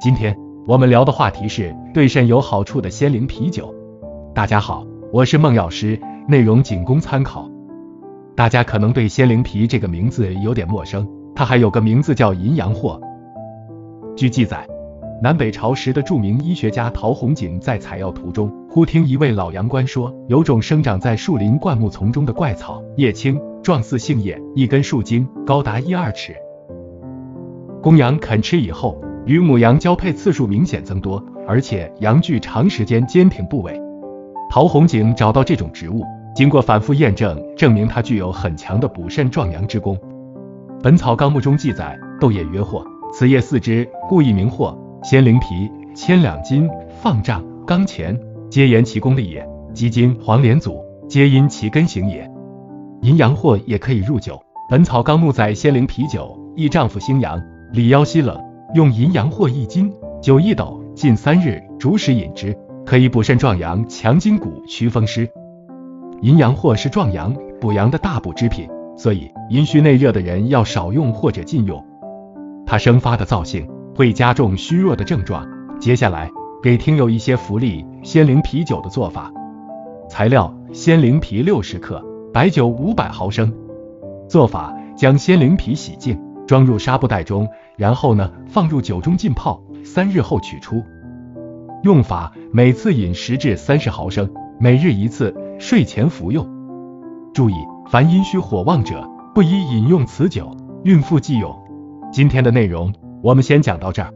今天我们聊的话题是对肾有好处的鲜灵啤酒。大家好，我是孟药师，内容仅供参考。大家可能对鲜灵啤这个名字有点陌生，它还有个名字叫淫羊藿。据记载，南北朝时的著名医学家陶弘景在采药途中，忽听一位老阳关说，有种生长在树林灌木丛中的怪草，叶青，状似杏叶，一根树茎，高达一二尺。公羊啃吃以后。与母羊交配次数明显增多，而且羊具长时间坚挺不萎。陶弘景找到这种植物，经过反复验证，证明它具有很强的补肾壮阳之功。《本草纲目》中记载，豆叶曰藿，此叶四枝，故亦名藿。鲜灵皮，千两金，放丈，刚钱，皆言其功力也。鸡精、黄连祖，皆因其根行也。淫羊藿也可以入酒，《本草纲目》载鲜灵啤酒，益丈夫兴阳，理腰膝冷。用淫羊藿一斤，酒一斗，浸三日，逐食饮之，可以补肾壮阳、强筋骨、祛风湿。淫羊藿是壮阳、补阳的大补之品，所以阴虚内热的人要少用或者禁用。它生发的燥性会加重虚弱的症状。接下来给听友一些福利：仙灵啤酒的做法。材料：仙灵啤六十克，白酒五百毫升。做法：将仙灵啤洗净。装入纱布袋中，然后呢，放入酒中浸泡，三日后取出。用法：每次饮十至三十毫升，每日一次，睡前服用。注意，凡阴虚火旺者不宜饮用此酒，孕妇忌用。今天的内容我们先讲到这儿。